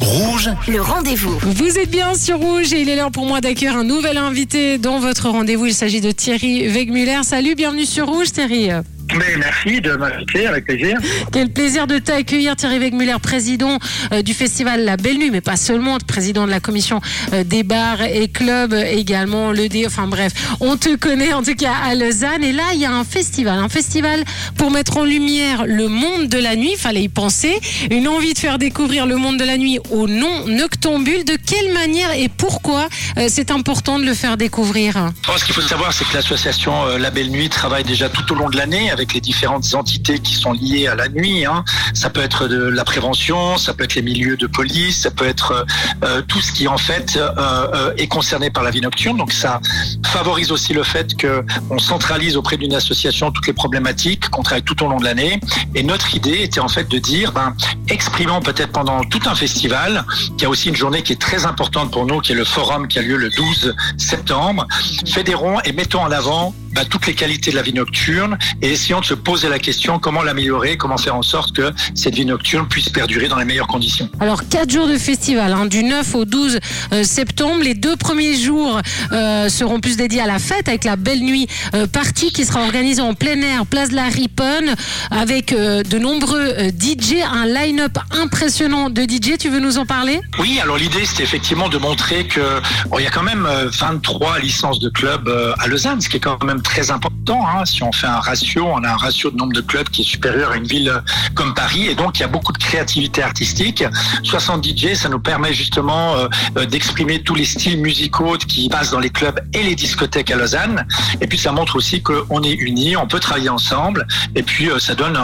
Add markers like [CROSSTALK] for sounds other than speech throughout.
Rouge, le rendez-vous. Vous êtes bien sur Rouge et il est l'heure pour moi d'accueillir un nouvel invité dans votre rendez-vous. Il s'agit de Thierry Wegmuller. Salut, bienvenue sur Rouge Thierry. Mais merci de m'inviter, avec plaisir. Quel plaisir de t'accueillir, Thierry Wegmuller, président euh, du festival La Belle Nuit, mais pas seulement, président de la commission euh, des bars et clubs également, le D, enfin bref, on te connaît en tout cas à Lausanne. Et là, il y a un festival, un festival pour mettre en lumière le monde de la nuit, fallait y penser, une envie de faire découvrir le monde de la nuit aux non-noctambules. De quelle manière et pourquoi euh, c'est important de le faire découvrir? Ce qu'il faut savoir, c'est que l'association La Belle Nuit travaille déjà tout au long de l'année avec les différentes entités qui sont liées à la nuit. Hein. Ça peut être la prévention, ça peut être les milieux de police, ça peut être euh, tout ce qui en fait euh, euh, est concerné par la vie nocturne. Donc ça favorise aussi le fait que on centralise auprès d'une association toutes les problématiques qu'on travaille tout au long de l'année. Et notre idée était en fait de dire, ben, exprimons peut-être pendant tout un festival, qui a aussi une journée qui est très importante pour nous, qui est le forum qui a lieu le 12 septembre, fédérons et mettons en avant bah, toutes les qualités de la vie nocturne et essayons de se poser la question comment l'améliorer, comment faire en sorte que cette vie nocturne puisse perdurer dans les meilleures conditions. Alors, quatre jours de festival, hein, du 9 au 12 euh, septembre. Les deux premiers jours euh, seront plus dédiés à la fête avec la belle nuit euh, partie qui sera organisée en plein air, place de la Riponne, avec de nombreux DJ, un line-up impressionnant de DJ. Tu veux nous en parler? Oui, alors l'idée, c'était effectivement de montrer que il y a quand même 23 licences de clubs à Lausanne, ce qui est quand même très important. Hein. Si on fait un ratio, on a un ratio de nombre de clubs qui est supérieur à une ville comme Paris. Et donc, il y a beaucoup de créativité artistique. 60 DJ, ça nous permet justement euh, euh, d'exprimer tous les styles musicaux qui passent dans les clubs et les discothèques à Lausanne. Et puis, ça montre aussi qu'on est unis, on peut travailler ensemble. Et puis, euh, ça donne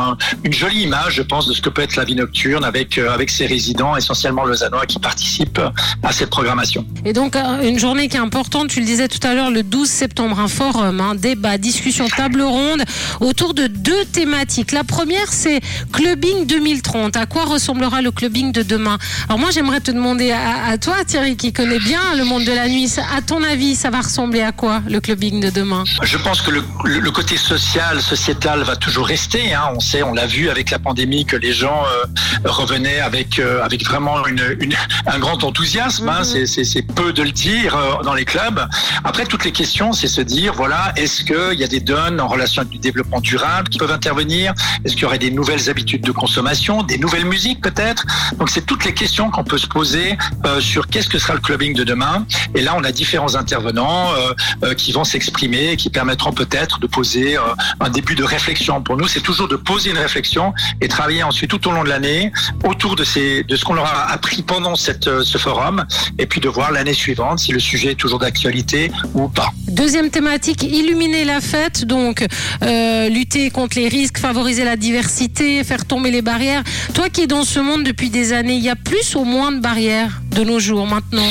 une jolie image, je pense, de ce que peut être la vie nocturne avec, avec ses résidents, essentiellement lausannois, qui participent à cette programmation. Et donc, une journée qui est importante, tu le disais tout à l'heure, le 12 septembre, un forum, hein, débat, discussion, table ronde autour de deux thématiques. La première, c'est Clubbing 2030. À quoi ressemblera le clubbing de demain? Alors moi, j'aimerais te demander à, toi, Thierry, qui connais bien le monde de la nuit, à ton avis, ça va ressembler à quoi le clubbing de demain? Je pense que le, côté social, sociétal va toujours rester. Hein. On sait, on l'a vu avec la pandémie, que les gens euh, revenaient avec, euh, avec vraiment une, un grand enthousiasme. Hein. Mhm. C'est peu de le dire euh, dans les clubs. Après, toutes les questions, c'est se dire, voilà, est-ce est-ce qu'il y a des donnes en relation avec du développement durable qui peuvent intervenir? Est-ce qu'il y aurait des nouvelles habitudes de consommation, des nouvelles musiques peut-être? Donc c'est toutes les questions qu'on peut se poser euh, sur qu'est-ce que sera le clubbing de demain. Et là, on a différents intervenants euh, euh, qui vont s'exprimer et qui permettront peut-être de poser un début de réflexion. Pour nous, c'est toujours de poser une réflexion et travailler ensuite tout au long de l'année autour de, ces, de ce qu'on leur a appris pendant cette, ce forum et puis de voir l'année suivante si le sujet est toujours d'actualité ou pas. Deuxième thématique, illuminer la fête, donc euh, lutter contre les risques, favoriser la diversité, faire tomber les barrières. Toi qui es dans ce monde depuis des années, il y a plus ou moins de barrières de nos jours maintenant?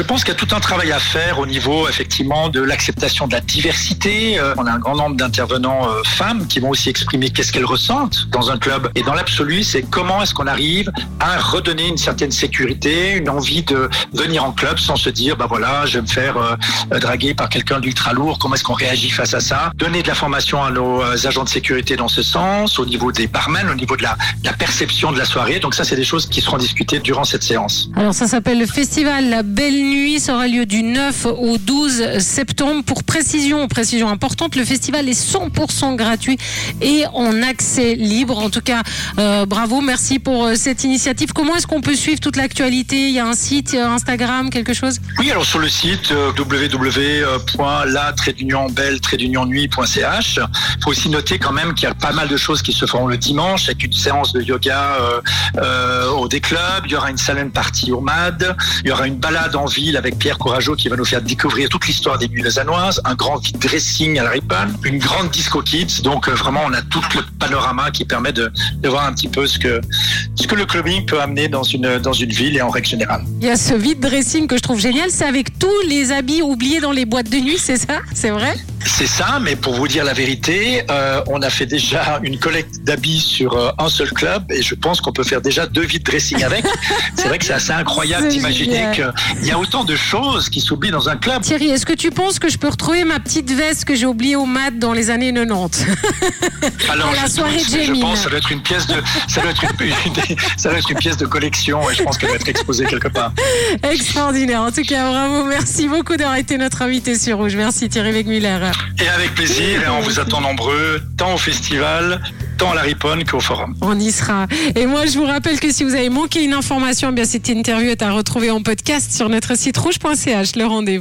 Je pense qu'il y a tout un travail à faire au niveau effectivement de l'acceptation de la diversité. Euh, on a un grand nombre d'intervenants euh, femmes qui vont aussi exprimer qu'est-ce qu'elles ressentent dans un club. Et dans l'absolu, c'est comment est-ce qu'on arrive à redonner une certaine sécurité, une envie de venir en club sans se dire bah voilà, je vais me faire euh, draguer par quelqu'un d'ultra lourd. Comment est-ce qu'on réagit face à ça? Donner de la formation à nos agents de sécurité dans ce sens, au niveau des barmen, au niveau de la, la perception de la soirée. Donc ça, c'est des choses qui seront discutées durant cette séance. Alors ça s'appelle le festival La Belle nuit sera lieu du 9 au 12 septembre. Pour précision, précision importante, le festival est 100% gratuit et en accès libre. En tout cas, euh, bravo, merci pour euh, cette initiative. Comment est-ce qu'on peut suivre toute l'actualité? Il y a un site, Instagram, quelque chose? Oui, alors sur le site euh, www.la-belle-nuit.ch. Il faut aussi noter quand même qu'il y a pas mal de choses qui se feront le dimanche avec une séance de yoga au des clubs. Il y aura une salon partie au MAD. Il y aura une balade en ville avec Pierre Courageau qui va nous faire découvrir toute l'histoire des nuits lausannoises, un grand dressing à la Riponne, une grande disco kids. Donc euh, vraiment, on a tout le panorama qui permet de, de, voir un petit peu ce que, ce que le clubbing peut amener dans une, dans une ville et en règle générale. Il y a ce vide dressing que je trouve génial. C'est avec tous les habits oubliés dans les boîtes de nuit, c'est ça? C'est vrai? C'est ça, mais pour vous dire la vérité, euh, on a fait déjà une collecte d'habits sur euh, un seul club et je pense qu'on peut faire déjà deux vides dressing avec. [LAUGHS] c'est vrai que c'est assez incroyable d'imaginer qu'il y a autant de choses qui s'oublient dans un club. Thierry, est-ce que tu penses que je peux retrouver ma petite veste que j'ai oubliée au mat dans les années 90 [LAUGHS] Alors, la soirée de Je pense que ça doit être une pièce de, ça doit être une, ça doit être une pièce de collection et je pense qu'elle doit être exposée quelque part. [LAUGHS] Extraordinaire. En tout cas, bravo. Merci beaucoup d'avoir été notre invité sur Rouge. Merci Thierry Wegmuller. Et avec plaisir, et on vous attend nombreux, tant au festival, tant à la Riponne qu'au forum. On y sera. Et moi, je vous rappelle que si vous avez manqué une information, eh bien cette interview est à retrouver en podcast sur notre site rouge.ch. Le rendez-vous.